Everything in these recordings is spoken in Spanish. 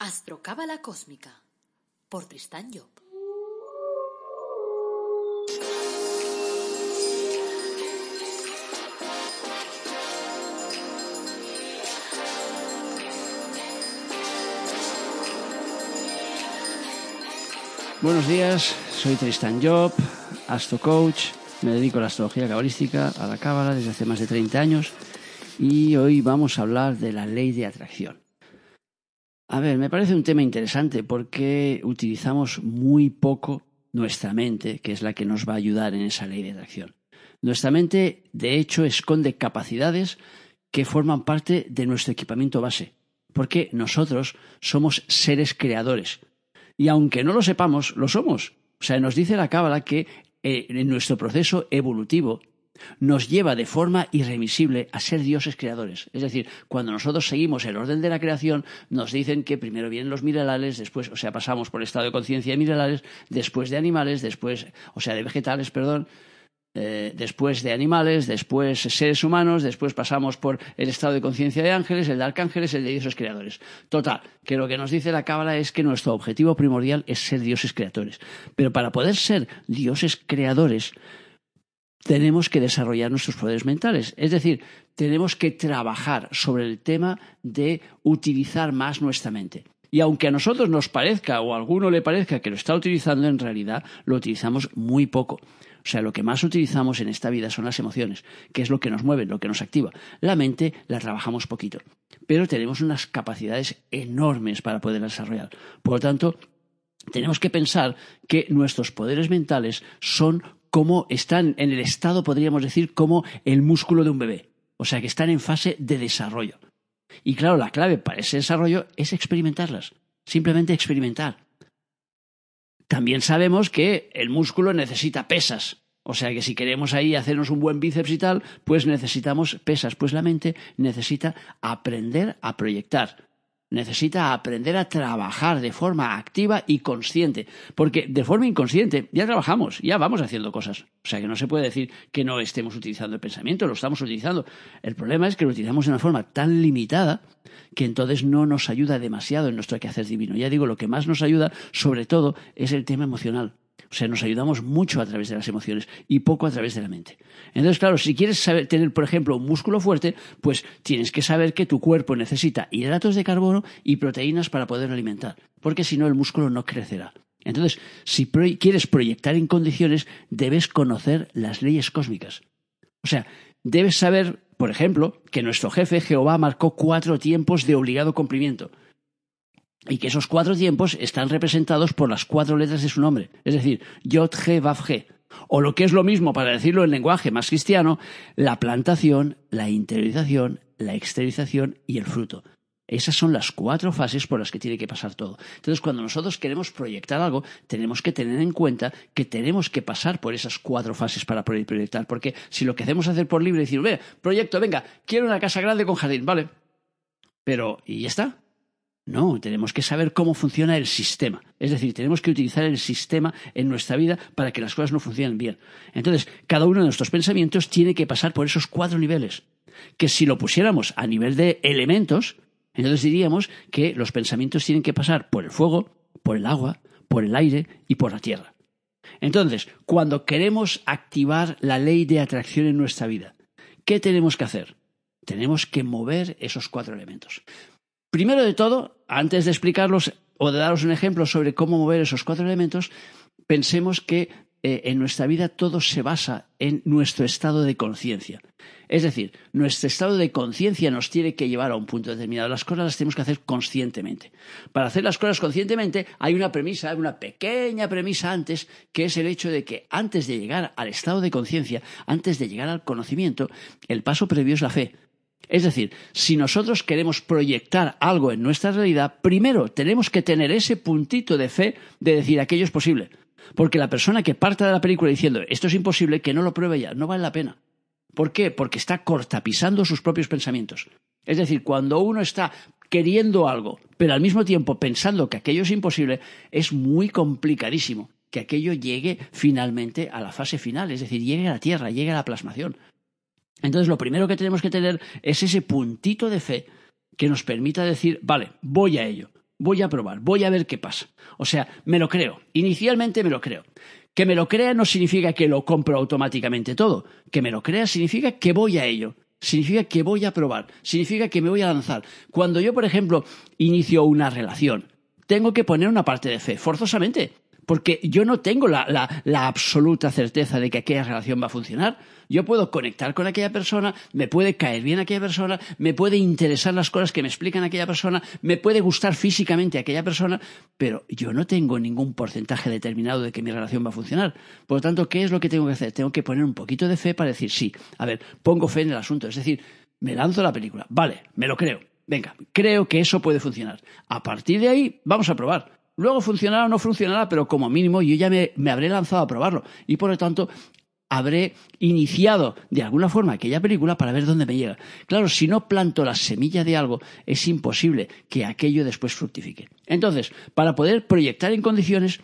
Astrocábala Cósmica por Tristán Job. Buenos días, soy Tristan Job, Astro Coach, me dedico a la astrología cabalística, a la cábala desde hace más de 30 años y hoy vamos a hablar de la ley de atracción. A ver, me parece un tema interesante porque utilizamos muy poco nuestra mente, que es la que nos va a ayudar en esa ley de atracción. Nuestra mente, de hecho, esconde capacidades que forman parte de nuestro equipamiento base, porque nosotros somos seres creadores, y aunque no lo sepamos, lo somos. O sea, nos dice la Cábala que eh, en nuestro proceso evolutivo nos lleva de forma irremisible a ser dioses creadores. Es decir, cuando nosotros seguimos el orden de la creación, nos dicen que primero vienen los minerales, después, o sea, pasamos por el estado de conciencia de minerales, después de animales, después, o sea, de vegetales, perdón, eh, después de animales, después seres humanos, después pasamos por el estado de conciencia de ángeles, el de arcángeles, el de dioses creadores. Total, que lo que nos dice la Cábala es que nuestro objetivo primordial es ser dioses creadores. Pero para poder ser dioses creadores, tenemos que desarrollar nuestros poderes mentales. Es decir, tenemos que trabajar sobre el tema de utilizar más nuestra mente. Y aunque a nosotros nos parezca o a alguno le parezca que lo está utilizando, en realidad lo utilizamos muy poco. O sea, lo que más utilizamos en esta vida son las emociones, que es lo que nos mueve, lo que nos activa. La mente la trabajamos poquito, pero tenemos unas capacidades enormes para poder desarrollar. Por lo tanto, tenemos que pensar que nuestros poderes mentales son como están en el estado, podríamos decir, como el músculo de un bebé. O sea, que están en fase de desarrollo. Y claro, la clave para ese desarrollo es experimentarlas. Simplemente experimentar. También sabemos que el músculo necesita pesas. O sea que si queremos ahí hacernos un buen bíceps y tal, pues necesitamos pesas. Pues la mente necesita aprender a proyectar. Necesita aprender a trabajar de forma activa y consciente. Porque de forma inconsciente ya trabajamos, ya vamos haciendo cosas. O sea que no se puede decir que no estemos utilizando el pensamiento, lo estamos utilizando. El problema es que lo utilizamos de una forma tan limitada que entonces no nos ayuda demasiado en nuestro quehacer divino. Ya digo, lo que más nos ayuda, sobre todo, es el tema emocional. O sea, nos ayudamos mucho a través de las emociones y poco a través de la mente. Entonces, claro, si quieres saber, tener, por ejemplo, un músculo fuerte, pues tienes que saber que tu cuerpo necesita hidratos de carbono y proteínas para poder alimentar, porque si no el músculo no crecerá. Entonces, si quieres proyectar en condiciones, debes conocer las leyes cósmicas. O sea, debes saber, por ejemplo, que nuestro jefe Jehová marcó cuatro tiempos de obligado cumplimiento y que esos cuatro tiempos están representados por las cuatro letras de su nombre, es decir, Yod, He, Vav. O lo que es lo mismo, para decirlo en lenguaje más cristiano, la plantación, la interiorización, la exteriorización y el fruto. Esas son las cuatro fases por las que tiene que pasar todo. Entonces, cuando nosotros queremos proyectar algo, tenemos que tener en cuenta que tenemos que pasar por esas cuatro fases para poder proyectar. Porque si lo que hacemos es hacer por libre decir, ve, proyecto, venga, quiero una casa grande con jardín, vale. Pero, ¿y ya está? No, tenemos que saber cómo funciona el sistema. Es decir, tenemos que utilizar el sistema en nuestra vida para que las cosas no funcionen bien. Entonces, cada uno de nuestros pensamientos tiene que pasar por esos cuatro niveles. Que si lo pusiéramos a nivel de elementos, entonces diríamos que los pensamientos tienen que pasar por el fuego, por el agua, por el aire y por la tierra. Entonces, cuando queremos activar la ley de atracción en nuestra vida, ¿qué tenemos que hacer? Tenemos que mover esos cuatro elementos. Primero de todo, antes de explicarlos o de daros un ejemplo sobre cómo mover esos cuatro elementos, pensemos que eh, en nuestra vida todo se basa en nuestro estado de conciencia. Es decir, nuestro estado de conciencia nos tiene que llevar a un punto determinado. Las cosas las tenemos que hacer conscientemente. Para hacer las cosas conscientemente hay una premisa, una pequeña premisa antes, que es el hecho de que antes de llegar al estado de conciencia, antes de llegar al conocimiento, el paso previo es la fe. Es decir, si nosotros queremos proyectar algo en nuestra realidad, primero tenemos que tener ese puntito de fe de decir aquello es posible. Porque la persona que parta de la película diciendo esto es imposible, que no lo pruebe ya, no vale la pena. ¿Por qué? Porque está cortapisando sus propios pensamientos. Es decir, cuando uno está queriendo algo, pero al mismo tiempo pensando que aquello es imposible, es muy complicadísimo que aquello llegue finalmente a la fase final, es decir, llegue a la Tierra, llegue a la plasmación. Entonces, lo primero que tenemos que tener es ese puntito de fe que nos permita decir, vale, voy a ello. voy a probar, voy a ver qué pasa. O sea, me lo creo. Inicialmente me lo creo. Que me lo crea no significa que lo compro automáticamente todo. Que me lo crea significa que voy a ello. Significa que voy a probar. Significa que me voy a lanzar. Cuando yo, por ejemplo, inicio una relación, tengo que poner una parte de fe, forzosamente porque yo no tengo la, absoluta certeza de que aquella relación va a funcionar. Yo puedo conectar con aquella persona, me puede caer bien aquella persona, me puede interesar las cosas que me explican aquella persona, me puede gustar físicamente aquella persona, pero yo no tengo ningún porcentaje determinado de que mi relación va a funcionar. Por lo tanto, ¿qué es lo que tengo que hacer? Tengo que poner un poquito de fe para decir sí. A ver, pongo fe en el asunto. Es decir, me lanzo la película. Vale, me lo creo. Venga, creo que eso puede funcionar. A partir de ahí, vamos a probar. Luego funcionará o no funcionará, pero como mínimo yo ya me, habré lanzado a probarlo. Y por lo tanto, habré iniciado de alguna forma aquella película para ver dónde me llega. Claro, si no planto la semilla de algo, es imposible que aquello después fructifique. Entonces, para poder proyectar en condiciones,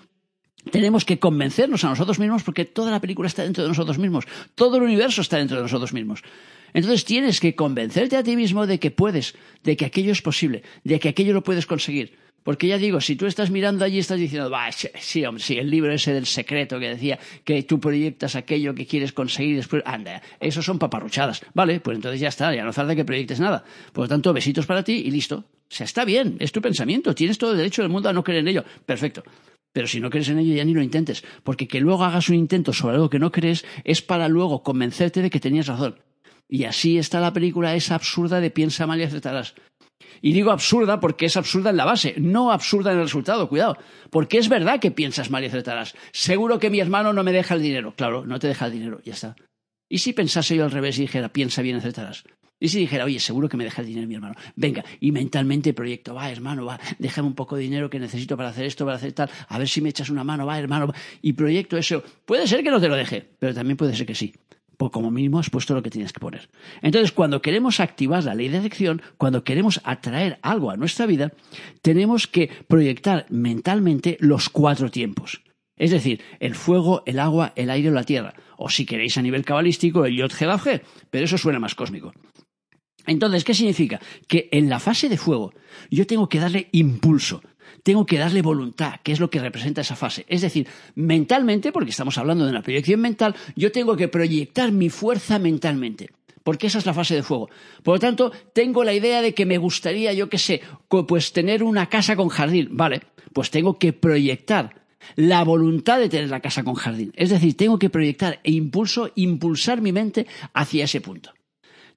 tenemos que convencernos a nosotros mismos porque toda la película está dentro de nosotros mismos, todo el universo está dentro de nosotros mismos. Entonces tienes que convencerte a ti mismo de que puedes, de que aquello es posible, de que aquello lo puedes conseguir. Porque ya digo, si tú estás mirando allí estás diciendo, va, sí, hombre, sí, el libro ese del secreto que decía que tú proyectas aquello que quieres conseguir después, anda, eso son paparruchadas. Vale, pues entonces ya está, ya no falta que proyectes nada. Por lo tanto, besitos para ti y listo. O sea, está bien, es tu pensamiento, tienes todo el derecho del mundo a no creer en ello. Perfecto. Pero si no crees en ello, ya ni lo intentes. Porque que luego hagas un intento sobre algo que no crees es para luego convencerte de que tenías razón. Y así está la película esa absurda de piensa mal y aceptarás. Y digo absurda porque es absurda en la base, no absurda en el resultado, cuidado. Porque es verdad que piensas mal y acertarás. Seguro que mi hermano no me deja el dinero. Claro, no te deja el dinero, ya está. ¿Y si pensase yo al revés y dijera, piensa bien, acertarás? Y si dijera, oye, seguro que me deja el dinero mi hermano. Venga, y mentalmente proyecto, va, hermano, va, déjame un poco de dinero que necesito para hacer esto, para hacer tal, a ver si me echas una mano, va, hermano. Y proyecto eso. Puede ser que no te lo deje, pero también puede ser que sí como mínimo has puesto lo que tienes que poner. Entonces, cuando queremos activar la ley de atracción, cuando queremos atraer algo a nuestra vida, tenemos que proyectar mentalmente los cuatro tiempos. Es decir, el fuego, el agua, el aire o la tierra. O si queréis a nivel cabalístico, el yod G, pero eso suena más cósmico. Entonces, ¿qué significa? Que en la fase de fuego yo tengo que darle impulso, tengo que darle voluntad, que es lo que representa esa fase. Es decir, mentalmente, porque estamos hablando de una proyección mental, yo tengo que proyectar mi fuerza mentalmente. Porque esa es la fase de fuego. Por lo tanto, tengo la idea de que me gustaría, yo qué sé, pues tener una casa con jardín. Vale, pues tengo que proyectar la voluntad de tener la casa con jardín. Es decir, tengo que proyectar e impulso, impulsar mi mente hacia ese punto.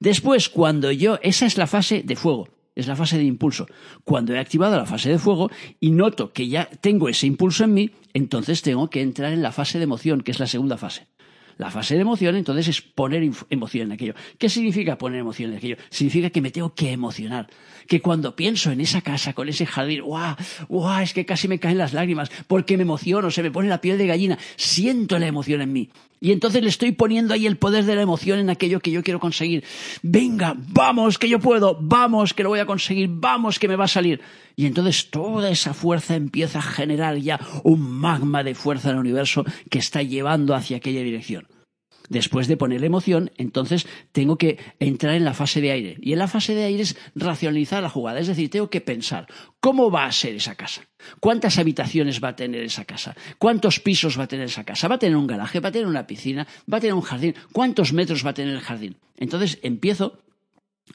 Después, cuando yo, esa es la fase de fuego es la fase de impulso. Cuando he activado la fase de fuego y noto que ya tengo ese impulso en mí, entonces tengo que entrar en la fase de emoción, que es la segunda fase. La fase de emoción, entonces, es poner emoción en aquello. ¿Qué significa poner emoción en aquello? Significa que me tengo que emocionar. Que cuando pienso en esa casa, con ese jardín, ¡guau! ¡guau! Es que casi me caen las lágrimas, porque me emociono, se me pone la piel de gallina. Siento la emoción en mí. Y entonces le estoy poniendo ahí el poder de la emoción en aquello que yo quiero conseguir. Venga, vamos, que yo puedo, vamos, que lo voy a conseguir, vamos, que me va a salir. Y entonces toda esa fuerza empieza a generar ya un magma de fuerza en el universo que está llevando hacia aquella dirección. Después de poner emoción, entonces tengo que entrar en la fase de aire. Y en la fase de aire es racionalizar la jugada, es decir, tengo que pensar cómo va a ser esa casa, cuántas habitaciones va a tener esa casa, cuántos pisos va a tener esa casa, va a tener un garaje, va a tener una piscina, va a tener un jardín, cuántos metros va a tener el jardín. Entonces empiezo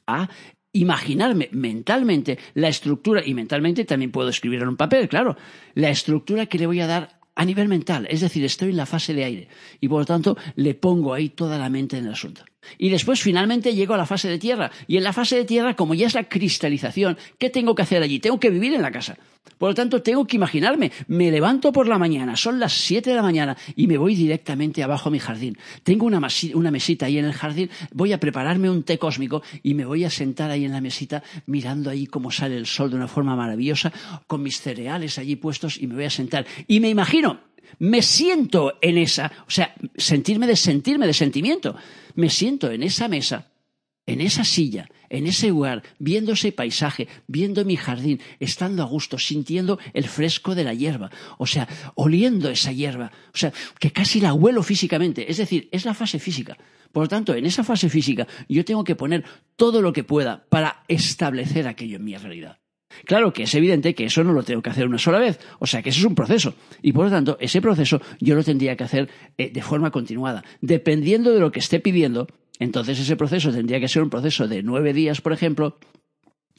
a imaginarme mentalmente la estructura, y mentalmente también puedo escribir en un papel, claro, la estructura que le voy a dar a nivel mental, es decir, estoy en la fase de aire y por lo tanto le pongo ahí toda la mente en el asunto. Y después finalmente llego a la fase de tierra. Y en la fase de tierra, como ya es la cristalización, ¿qué tengo que hacer allí? Tengo que vivir en la casa. Por lo tanto, tengo que imaginarme, me levanto por la mañana, son las siete de la mañana y me voy directamente abajo a mi jardín. Tengo una, una, mesita ahí en el jardín, voy a prepararme un té cósmico y me voy a sentar ahí en la mesita mirando ahí cómo sale el sol de una forma maravillosa, con mis cereales allí puestos y me voy a sentar. Y me imagino, me siento en esa, o sea, sentirme de sentirme de sentimiento me siento en esa mesa, en esa silla, en ese lugar, viendo ese paisaje, viendo mi jardín, estando a gusto, sintiendo el fresco de la hierba, o sea, oliendo esa hierba, o sea, que casi la huelo físicamente, es decir, es la fase física. Por lo tanto, en esa fase física yo tengo que poner todo lo que pueda para establecer aquello en mi realidad. Claro que es evidente que eso no lo tengo que hacer una sola vez, o sea que eso es un proceso. Y por lo tanto, ese proceso yo lo tendría que hacer eh, de forma continuada. Dependiendo de lo que esté pidiendo, entonces ese proceso tendría que ser un proceso de nueve días, por ejemplo,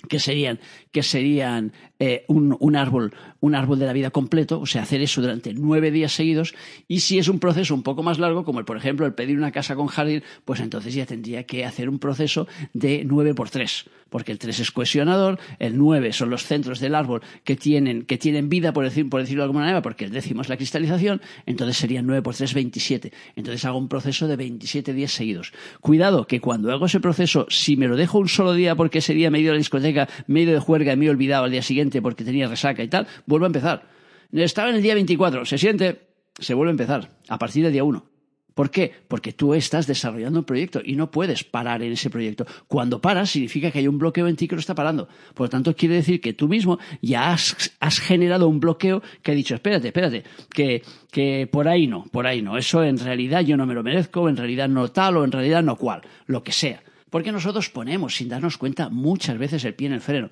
que serían, que serían eh, un, un, árbol, un árbol de la vida completo, o sea, hacer eso durante nueve días seguidos, y si es un proceso un poco más largo, como el, por ejemplo el pedir una casa con jardín, pues entonces ya tendría que hacer un proceso de nueve por tres, porque el tres es cohesionador, el nueve son los centros del árbol que tienen, que tienen vida, por, decir, por decirlo de alguna manera, porque el décimo es la cristalización, entonces serían nueve por tres, veintisiete. Entonces hago un proceso de veintisiete días seguidos. Cuidado, que cuando hago ese proceso, si me lo dejo un solo día porque ese día me la discoteca, me he ido de juerga y me he olvidado al día siguiente porque tenía resaca y tal, vuelvo a empezar. Estaba en el día 24, se siente, se vuelve a empezar, a partir del día 1. ¿Por qué? Porque tú estás desarrollando un proyecto y no puedes parar en ese proyecto. Cuando paras significa que hay un bloqueo en ti que lo está parando. Por lo tanto, quiere decir que tú mismo ya has, has generado un bloqueo que ha dicho, espérate, espérate, que, que por ahí no, por ahí no. Eso en realidad yo no me lo merezco, en realidad no tal o en realidad no cual, lo que sea. Porque nosotros ponemos, sin darnos cuenta, muchas veces el pie en el freno.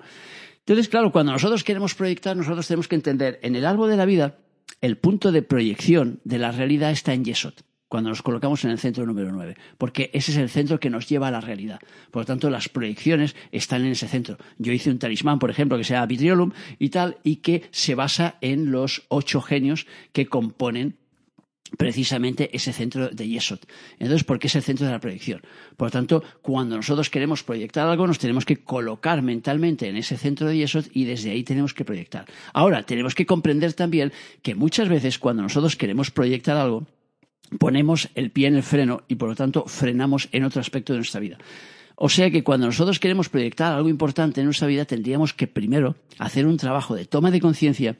Entonces, claro, cuando nosotros queremos proyectar, nosotros tenemos que entender, en el árbol de la vida, el punto de proyección de la realidad está en Yesod cuando nos colocamos en el centro número 9, porque ese es el centro que nos lleva a la realidad. Por lo tanto, las proyecciones están en ese centro. Yo hice un talismán, por ejemplo, que se llama Vitriolum y tal, y que se basa en los ocho genios que componen precisamente ese centro de Yesod. Entonces, ¿por qué es el centro de la proyección? Por lo tanto, cuando nosotros queremos proyectar algo, nos tenemos que colocar mentalmente en ese centro de Yesod y desde ahí tenemos que proyectar. Ahora, tenemos que comprender también que muchas veces cuando nosotros queremos proyectar algo, ponemos el pie en el freno y por lo tanto frenamos en otro aspecto de nuestra vida. O sea que cuando nosotros queremos proyectar algo importante en nuestra vida, tendríamos que primero hacer un trabajo de toma de conciencia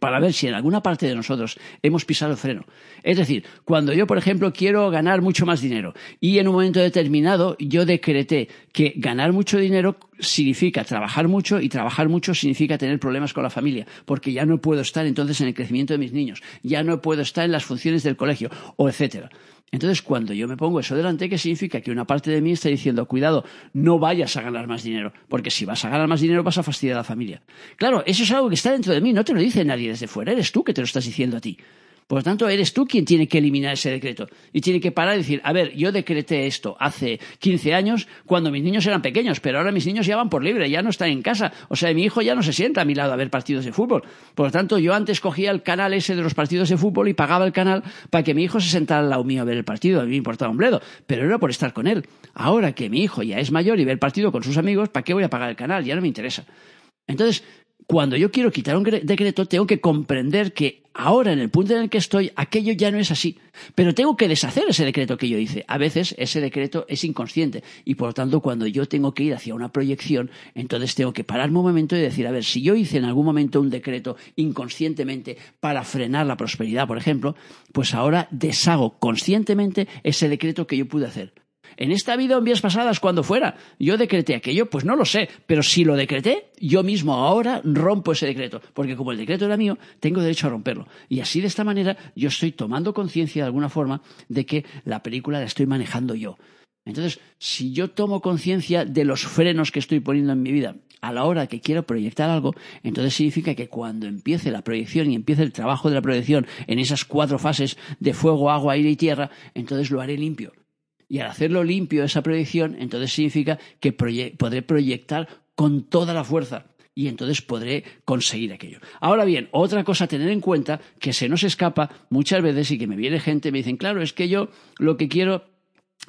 para ver si en alguna parte de nosotros hemos pisado el freno. Es decir, cuando yo, por ejemplo, quiero ganar mucho más dinero y en un momento determinado yo decreté que ganar mucho dinero significa trabajar mucho y trabajar mucho significa tener problemas con la familia, porque ya no puedo estar entonces en el crecimiento de mis niños, ya no puedo estar en las funciones del colegio, o etcétera. Entonces, cuando yo me pongo eso delante, ¿qué significa? Que una parte de mí está diciendo, cuidado, no vayas a ganar más dinero, porque si vas a ganar más dinero vas a fastidiar a la familia. Claro, eso es algo que está dentro de mí, no te lo dice nadie desde fuera, eres tú que te lo estás diciendo a ti. Por lo tanto, eres tú quien tiene que eliminar ese decreto. Y tiene que parar y decir, a ver, yo decreté esto hace 15 años cuando mis niños eran pequeños, pero ahora mis niños ya van por libre, ya no están en casa. O sea, mi hijo ya no se sienta a mi lado a ver partidos de fútbol. Por lo tanto, yo antes cogía el canal ese de los partidos de fútbol y pagaba el canal para que mi hijo se sentara al lado mío a ver el partido. A mí me importaba un bledo, pero era por estar con él. Ahora que mi hijo ya es mayor y ve el partido con sus amigos, ¿para qué voy a pagar el canal? Ya no me interesa. Entonces, cuando yo quiero quitar un decreto, tengo que comprender que ahora, en el punto en el que estoy, aquello ya no es así. Pero tengo que deshacer ese decreto que yo hice. A veces ese decreto es inconsciente y, por lo tanto, cuando yo tengo que ir hacia una proyección, entonces tengo que pararme un momento y decir, a ver, si yo hice en algún momento un decreto inconscientemente para frenar la prosperidad, por ejemplo, pues ahora deshago conscientemente ese decreto que yo pude hacer. En esta vida o en vías pasadas, cuando fuera, yo decreté aquello, pues no lo sé, pero si lo decreté, yo mismo ahora rompo ese decreto, porque como el decreto era mío, tengo derecho a romperlo. Y así de esta manera yo estoy tomando conciencia de alguna forma de que la película la estoy manejando yo. Entonces, si yo tomo conciencia de los frenos que estoy poniendo en mi vida a la hora que quiero proyectar algo, entonces significa que cuando empiece la proyección y empiece el trabajo de la proyección en esas cuatro fases de fuego, agua, aire y tierra, entonces lo haré limpio y al hacerlo limpio esa proyección, entonces significa que podré proyectar con toda la fuerza y entonces podré conseguir aquello. Ahora bien, otra cosa a tener en cuenta que se nos escapa muchas veces y que me viene gente y me dicen, claro, es que yo lo que quiero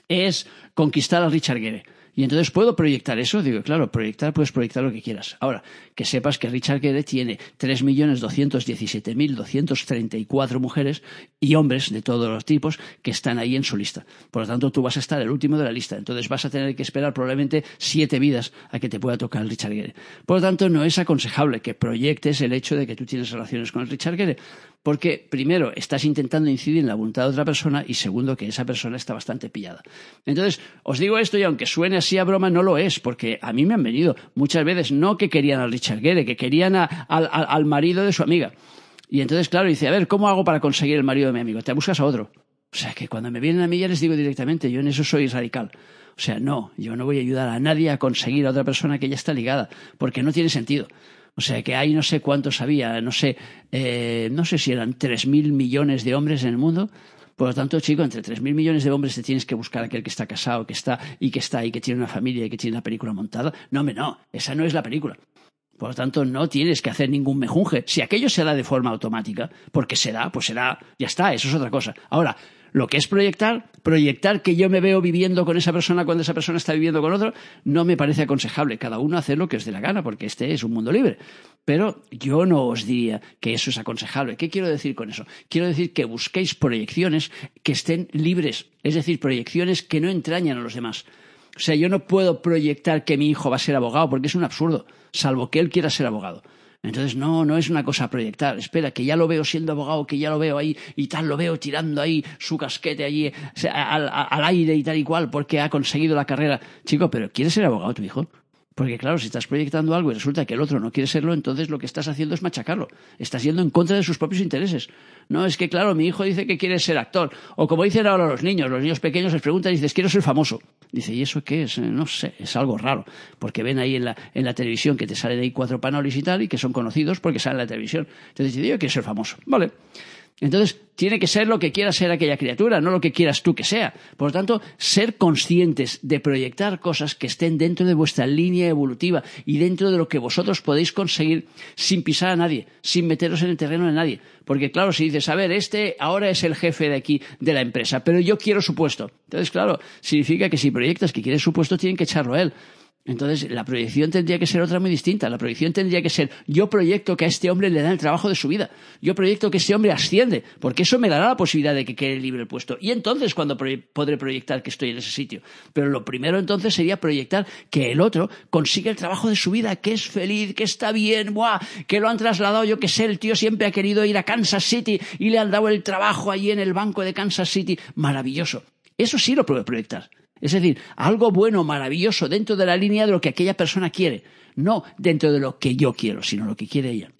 es conquistar a Richard Gere. Y entonces puedo proyectar eso. Digo, claro, proyectar, puedes proyectar lo que quieras. Ahora, que sepas que Richard Gere tiene 3.217.234 mujeres y hombres de todos los tipos que están ahí en su lista. Por lo tanto, tú vas a estar el último de la lista. Entonces vas a tener que esperar probablemente siete vidas a que te pueda tocar el Richard Gere. Por lo tanto, no es aconsejable que proyectes el hecho de que tú tienes relaciones con el Richard Gere. Porque, primero, estás intentando incidir en la voluntad de otra persona y, segundo, que esa persona está bastante pillada. Entonces, os digo esto y aunque suene así a broma, no lo es, porque a mí me han venido muchas veces no que querían al Richard Gere, que querían al marido de su amiga. Y entonces, claro, dice, a ver, ¿cómo hago para conseguir el marido de mi amigo? Te buscas a otro. O sea, que cuando me vienen a mí ya les digo directamente, yo en eso soy radical. O sea, no, yo no voy a ayudar a nadie a conseguir a otra persona que ya está ligada, porque no tiene sentido. O sea, que hay no sé cuántos había, no sé, eh, no sé si eran tres mil millones de hombres en el mundo. Por lo tanto, chico, entre tres mil millones de hombres te tienes que buscar aquel que está casado, que está y que está y que tiene una familia y que tiene la película montada. No, hombre, no, esa no es la película. Por lo tanto, no tienes que hacer ningún mejunje. Si aquello se da de forma automática, porque se da, pues será, ya está, eso es otra cosa. Ahora, lo que es proyectar, proyectar que yo me veo viviendo con esa persona cuando esa persona está viviendo con otro, no me parece aconsejable. Cada uno hace lo que os dé la gana, porque este es un mundo libre. Pero yo no os diría que eso es aconsejable. ¿Qué quiero decir con eso? Quiero decir que busquéis proyecciones que estén libres, es decir, proyecciones que no entrañan a los demás. O sea, yo no puedo proyectar que mi hijo va a ser abogado porque es un absurdo, salvo que él quiera ser abogado. Entonces, no, no es una cosa proyectar. Espera, que ya lo veo siendo abogado, que ya lo veo ahí y tal, lo veo tirando ahí su casquete allí al, al aire y tal y cual porque ha conseguido la carrera. Chico, pero ¿quieres ser abogado tu hijo? Porque claro, si estás proyectando algo y resulta que el otro no quiere serlo, entonces lo que estás haciendo es machacarlo. Estás yendo en contra de sus propios intereses. No, es que claro, mi hijo dice que quiere ser actor. O como dicen ahora los niños, los niños pequeños les preguntan y dices, quiero ser famoso. Dice, ¿y eso qué es? Eh, no sé, es algo raro. Porque ven ahí en la, en la televisión que te salen ahí cuatro panolis y tal, y que son conocidos porque salen en la televisión. Entonces dice, yo quiero ser famoso. Vale. Entonces, tiene que ser lo que quiera ser aquella criatura, no lo que quieras tú que sea. Por lo tanto, ser conscientes de proyectar cosas que estén dentro de vuestra línea evolutiva y dentro de lo que vosotros podéis conseguir sin pisar a nadie, sin meteros en el terreno de nadie. Porque claro, si dices, a ver, este ahora es el jefe de aquí, de la empresa, pero yo quiero su puesto. Entonces, claro, significa que si proyectas que quieres su puesto, tienen que echarlo a él. Entonces, la proyección tendría que ser otra muy distinta. La proyección tendría que ser, yo proyecto que a este hombre le da el trabajo de su vida. Yo proyecto que este hombre asciende, porque eso me dará la posibilidad de que quede libre el puesto. Y entonces cuando podré proyectar que estoy en ese sitio. Pero lo primero entonces sería proyectar que el otro consigue el trabajo de su vida, que es feliz, que está bien, ¡buah! que lo han trasladado, yo que sé, el tío siempre ha querido ir a Kansas City y le han dado el trabajo allí en el banco de Kansas City. Maravilloso. Eso sí lo puedo proyectar. Es decir, algo bueno, maravilloso, dentro de la línea de lo que aquella persona quiere, no dentro de lo que yo quiero, sino lo que quiere ella.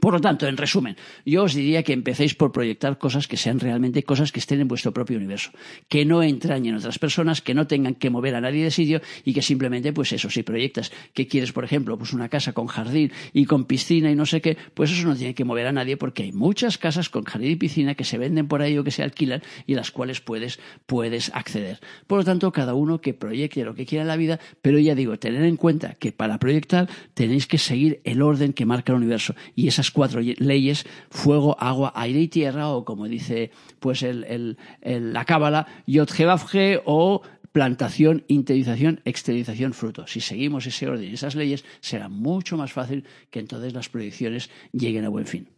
Por lo tanto, en resumen, yo os diría que empecéis por proyectar cosas que sean realmente cosas que estén en vuestro propio universo, que no entrañen otras personas, que no tengan que mover a nadie de sitio y que simplemente, pues eso, si proyectas que quieres, por ejemplo, pues una casa con jardín y con piscina y no sé qué, pues eso no tiene que mover a nadie porque hay muchas casas con jardín y piscina que se venden por ahí o que se alquilan y las cuales puedes, puedes acceder. Por lo tanto, cada uno que proyecte lo que quiera en la vida, pero ya digo, tener en cuenta que para proyectar tenéis que seguir el orden que marca el universo y esa cuatro leyes, fuego, agua, aire y tierra, o como dice pues el, la cábala, yod o plantación, interiorización, exteriorización, fruto. Si seguimos ese orden y esas leyes, será mucho más fácil que entonces las proyecciones lleguen a buen fin.